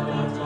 love us.